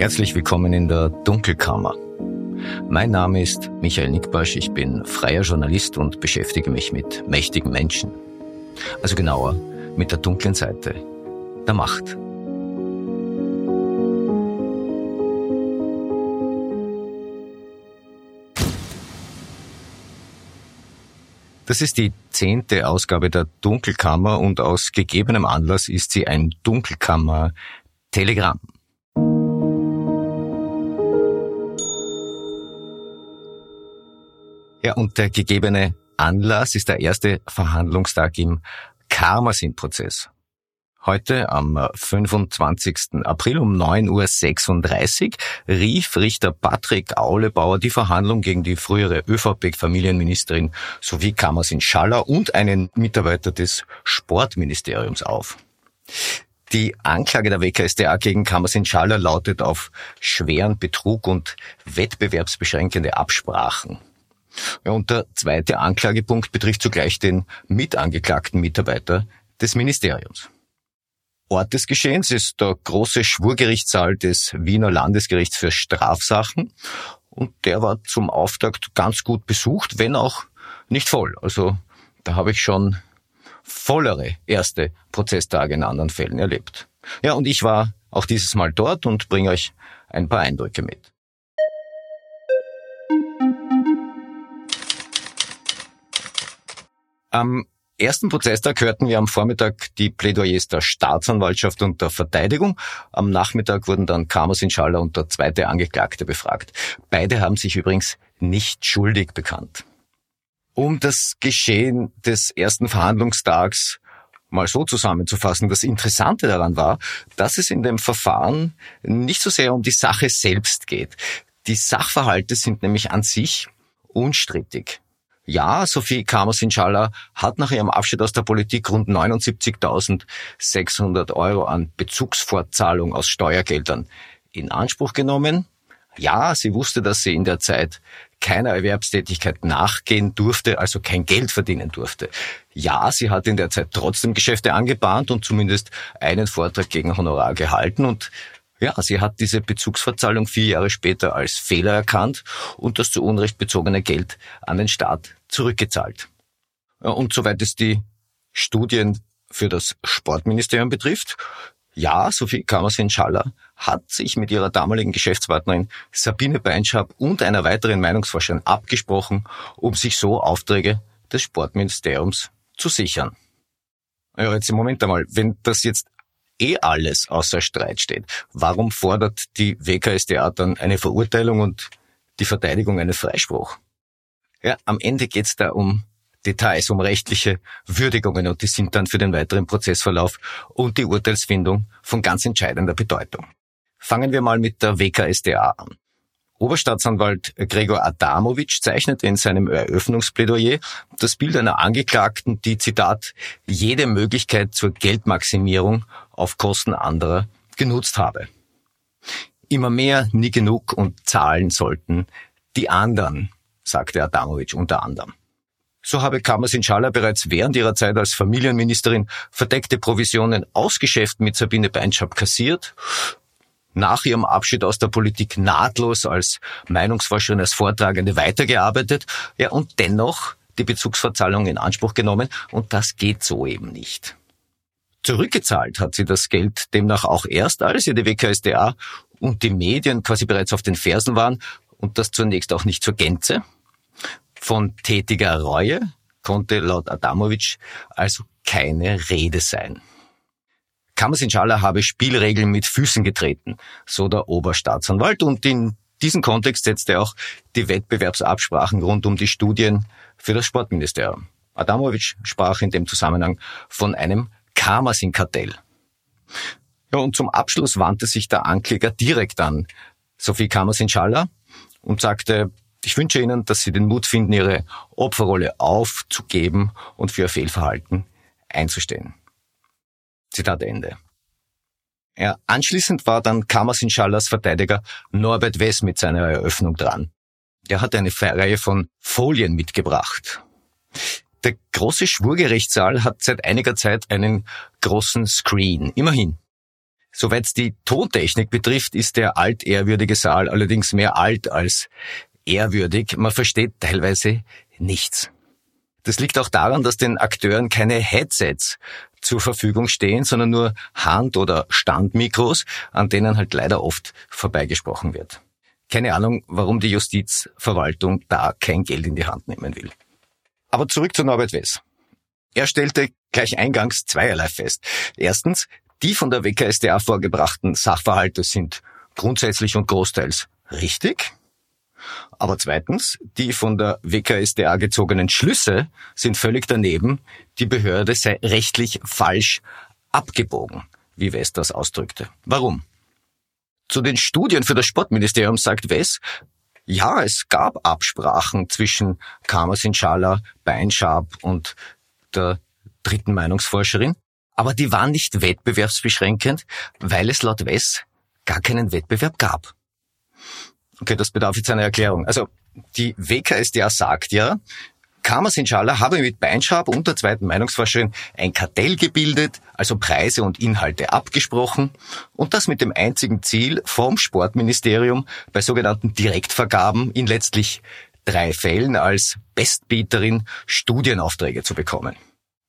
Herzlich willkommen in der Dunkelkammer. Mein Name ist Michael Nickbasch, ich bin freier Journalist und beschäftige mich mit mächtigen Menschen. Also genauer mit der dunklen Seite der Macht. Das ist die zehnte Ausgabe der Dunkelkammer und aus gegebenem Anlass ist sie ein Dunkelkammer-Telegramm. Ja, und der gegebene Anlass ist der erste Verhandlungstag im Karmasin-Prozess. Heute am 25. April um 9.36 Uhr rief Richter Patrick Aulebauer die Verhandlung gegen die frühere ÖVP-Familienministerin sowie Kammersin Schaller und einen Mitarbeiter des Sportministeriums auf. Die Anklage der WKSDA gegen Kammersin Schaller lautet auf schweren Betrug und wettbewerbsbeschränkende Absprachen. Ja, und der zweite Anklagepunkt betrifft zugleich den mitangeklagten Mitarbeiter des Ministeriums. Ort des Geschehens ist der große Schwurgerichtssaal des Wiener Landesgerichts für Strafsachen und der war zum Auftakt ganz gut besucht, wenn auch nicht voll. Also da habe ich schon vollere erste Prozesstage in anderen Fällen erlebt. Ja, und ich war auch dieses Mal dort und bringe euch ein paar Eindrücke mit. Am ersten Prozesstag hörten wir am Vormittag die Plädoyers der Staatsanwaltschaft und der Verteidigung. Am Nachmittag wurden dann Kamas Inshallah und der zweite Angeklagte befragt. Beide haben sich übrigens nicht schuldig bekannt. Um das Geschehen des ersten Verhandlungstags mal so zusammenzufassen, das Interessante daran war, dass es in dem Verfahren nicht so sehr um die Sache selbst geht. Die Sachverhalte sind nämlich an sich unstrittig. Ja, Sophie Kamers Inshallah hat nach ihrem Abschied aus der Politik rund 79.600 Euro an Bezugsfortzahlung aus Steuergeldern in Anspruch genommen. Ja, sie wusste, dass sie in der Zeit keiner Erwerbstätigkeit nachgehen durfte, also kein Geld verdienen durfte. Ja, sie hat in der Zeit trotzdem Geschäfte angebahnt und zumindest einen Vortrag gegen Honorar gehalten und ja, sie hat diese Bezugsverzahlung vier Jahre später als Fehler erkannt und das zu Unrecht bezogene Geld an den Staat zurückgezahlt. Und soweit es die Studien für das Sportministerium betrifft, ja, Sophie Kammersin-Schaller hat sich mit ihrer damaligen Geschäftspartnerin Sabine Beinschab und einer weiteren Meinungsforscherin abgesprochen, um sich so Aufträge des Sportministeriums zu sichern. Ja, jetzt im Moment einmal, wenn das jetzt eh alles außer Streit steht. Warum fordert die WKSDA dann eine Verurteilung und die Verteidigung einen Freispruch? Ja, am Ende geht's da um Details, um rechtliche Würdigungen und die sind dann für den weiteren Prozessverlauf und die Urteilsfindung von ganz entscheidender Bedeutung. Fangen wir mal mit der WKSDA an. Oberstaatsanwalt Gregor Adamowitsch zeichnet in seinem Eröffnungsplädoyer das Bild einer Angeklagten, die, Zitat, jede Möglichkeit zur Geldmaximierung auf Kosten anderer genutzt habe. Immer mehr, nie genug und zahlen sollten die anderen, sagte Adamowitsch unter anderem. So habe Kamas Inshallah bereits während ihrer Zeit als Familienministerin verdeckte Provisionen ausgeschäft mit Sabine Beinschab kassiert nach ihrem Abschied aus der Politik nahtlos als Meinungsforscherin, als Vortragende weitergearbeitet, ja, und dennoch die Bezugsverzahlung in Anspruch genommen, und das geht so eben nicht. Zurückgezahlt hat sie das Geld demnach auch erst, als ihr die WKSDA und die Medien quasi bereits auf den Fersen waren, und das zunächst auch nicht zur Gänze. Von tätiger Reue konnte laut Adamowitsch also keine Rede sein. Kamas Inshallah habe Spielregeln mit Füßen getreten, so der Oberstaatsanwalt. Und in diesem Kontext setzt er auch die Wettbewerbsabsprachen rund um die Studien für das Sportministerium. Adamowitsch sprach in dem Zusammenhang von einem Karmasin-Kartell. Ja, und zum Abschluss wandte sich der Ankläger direkt an Sophie Karmasin-Schaller und sagte, ich wünsche Ihnen, dass Sie den Mut finden, Ihre Opferrolle aufzugeben und für Ihr Fehlverhalten einzustehen. Zitat Ende. Ja, anschließend war dann Kamas Inschallahs Verteidiger Norbert Wess mit seiner Eröffnung dran. Er hat eine Reihe von Folien mitgebracht. Der große Schwurgerichtssaal hat seit einiger Zeit einen großen Screen. Immerhin. Soweit es die Tontechnik betrifft, ist der altehrwürdige Saal allerdings mehr alt als ehrwürdig. Man versteht teilweise nichts. Das liegt auch daran, dass den Akteuren keine Headsets zur Verfügung stehen, sondern nur Hand- oder Standmikros, an denen halt leider oft vorbeigesprochen wird. Keine Ahnung, warum die Justizverwaltung da kein Geld in die Hand nehmen will. Aber zurück zu Norbert Wess. Er stellte gleich eingangs zweierlei fest. Erstens, die von der WKSDA vorgebrachten Sachverhalte sind grundsätzlich und großteils richtig. Aber zweitens, die von der WKSDA gezogenen Schlüsse sind völlig daneben. Die Behörde sei rechtlich falsch abgebogen, wie West das ausdrückte. Warum? Zu den Studien für das Sportministerium sagt Wess, ja, es gab Absprachen zwischen Kamas Inshallah, Beinschab und der dritten Meinungsforscherin, aber die waren nicht wettbewerbsbeschränkend, weil es laut Wess gar keinen Wettbewerb gab. Okay, das bedarf jetzt einer Erklärung. Also die WKSDA sagt ja, Kamas Inshallah habe mit Beinschab und der zweiten Meinungsforscherin ein Kartell gebildet, also Preise und Inhalte abgesprochen und das mit dem einzigen Ziel, vom Sportministerium bei sogenannten Direktvergaben in letztlich drei Fällen als Bestbieterin Studienaufträge zu bekommen.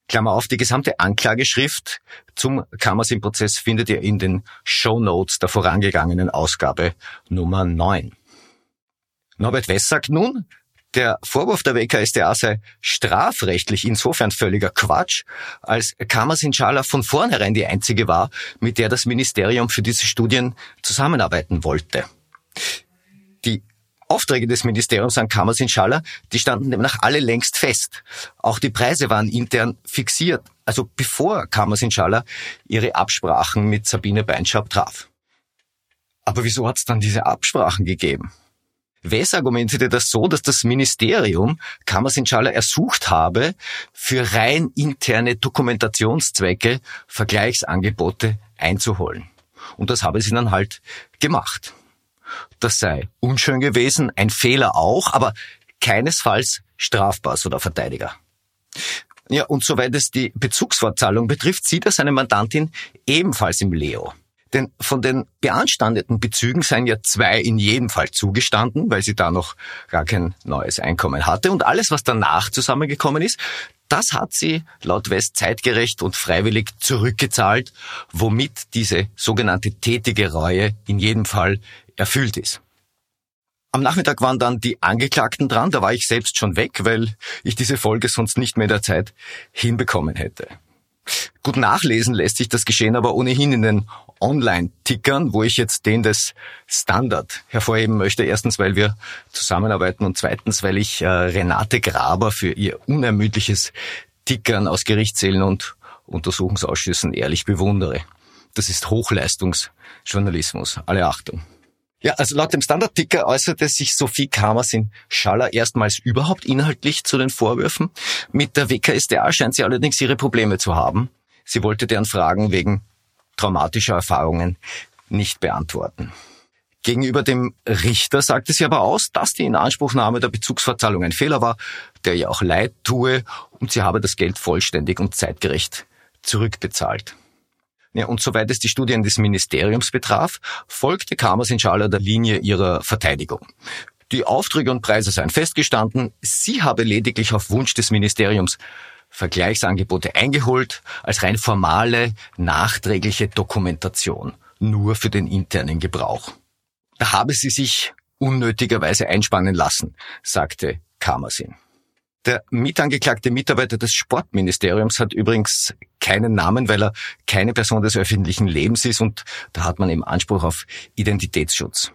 Klammer auf, die gesamte Anklageschrift zum Kammersin-Prozess findet ihr in den Show Notes der vorangegangenen Ausgabe Nummer 9. Norbert Wess sagt nun, der Vorwurf der WKSDA sei strafrechtlich insofern völliger Quatsch, als Kammersin Schala von vornherein die einzige war, mit der das Ministerium für diese Studien zusammenarbeiten wollte. Die Aufträge des Ministeriums an Kammers in Schaller, die standen demnach alle längst fest. Auch die Preise waren intern fixiert, also bevor Kammers in Schaller ihre Absprachen mit Sabine Beinschab traf. Aber wieso hat es dann diese Absprachen gegeben? Wes argumentierte das so, dass das Ministerium Kammers in Schaller ersucht habe, für rein interne Dokumentationszwecke Vergleichsangebote einzuholen. Und das habe sie dann halt gemacht. Das sei unschön gewesen, ein Fehler auch, aber keinesfalls strafbar, so der Verteidiger. Ja, und soweit es die Bezugsfortzahlung betrifft, sieht er seine Mandantin ebenfalls im Leo. Denn von den beanstandeten Bezügen seien ja zwei in jedem Fall zugestanden, weil sie da noch gar kein neues Einkommen hatte. Und alles, was danach zusammengekommen ist, das hat sie laut West zeitgerecht und freiwillig zurückgezahlt, womit diese sogenannte tätige Reue in jedem Fall erfüllt ist. Am Nachmittag waren dann die Angeklagten dran, da war ich selbst schon weg, weil ich diese Folge sonst nicht mehr in der Zeit hinbekommen hätte. Gut nachlesen lässt sich das Geschehen aber ohnehin in den Online-Tickern, wo ich jetzt den des Standard hervorheben möchte. Erstens, weil wir zusammenarbeiten und zweitens, weil ich äh, Renate Graber für ihr unermüdliches Tickern aus Gerichtssälen und Untersuchungsausschüssen ehrlich bewundere. Das ist Hochleistungsjournalismus. Alle Achtung. Ja, also laut dem Standard-Ticker äußerte sich Sophie Kamers in Schaller erstmals überhaupt inhaltlich zu den Vorwürfen. Mit der WKSDA scheint sie allerdings ihre Probleme zu haben. Sie wollte deren Fragen wegen traumatischer Erfahrungen nicht beantworten. Gegenüber dem Richter sagte sie aber aus, dass die Inanspruchnahme der Bezugsverzahlung ein Fehler war, der ihr auch leid tue und sie habe das Geld vollständig und zeitgerecht zurückbezahlt. Ja, und soweit es die Studien des Ministeriums betraf, folgte Kamers Inshallah der Linie ihrer Verteidigung. Die Aufträge und Preise seien festgestanden, sie habe lediglich auf Wunsch des Ministeriums Vergleichsangebote eingeholt, als rein formale, nachträgliche Dokumentation, nur für den internen Gebrauch. Da habe sie sich unnötigerweise einspannen lassen, sagte Kamersin. Der mitangeklagte Mitarbeiter des Sportministeriums hat übrigens keinen Namen, weil er keine Person des öffentlichen Lebens ist und da hat man eben Anspruch auf Identitätsschutz.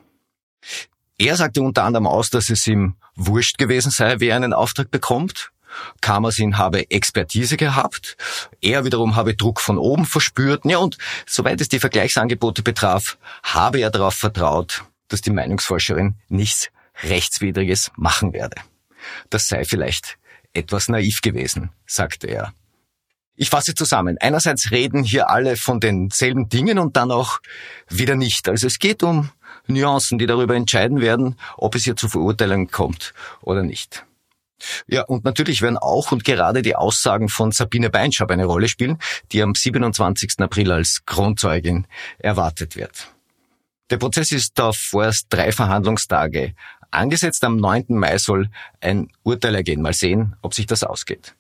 Er sagte unter anderem aus, dass es ihm wurscht gewesen sei, wer einen Auftrag bekommt. Kamersin habe Expertise gehabt, er wiederum habe Druck von oben verspürt. Ja, und soweit es die Vergleichsangebote betraf, habe er darauf vertraut, dass die Meinungsforscherin nichts Rechtswidriges machen werde. Das sei vielleicht etwas naiv gewesen, sagte er. Ich fasse zusammen. Einerseits reden hier alle von denselben Dingen und dann auch wieder nicht. Also es geht um Nuancen, die darüber entscheiden werden, ob es hier zu Verurteilungen kommt oder nicht. Ja, und natürlich werden auch und gerade die Aussagen von Sabine Beinschab eine Rolle spielen, die am 27. April als Kronzeugin erwartet wird. Der Prozess ist auf vorerst drei Verhandlungstage. Angesetzt am 9. Mai soll ein Urteil ergehen. Mal sehen, ob sich das ausgeht.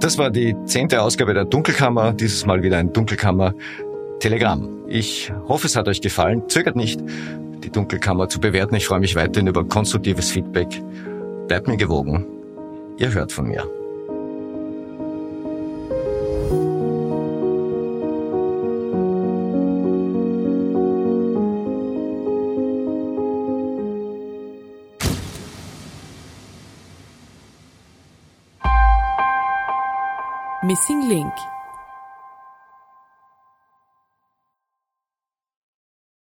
Das war die zehnte Ausgabe der Dunkelkammer. Dieses Mal wieder ein Dunkelkammer Telegramm. Ich hoffe, es hat euch gefallen. Zögert nicht, die Dunkelkammer zu bewerten. Ich freue mich weiterhin über konstruktives Feedback. Bleibt mir gewogen. Ihr hört von mir. Missing Link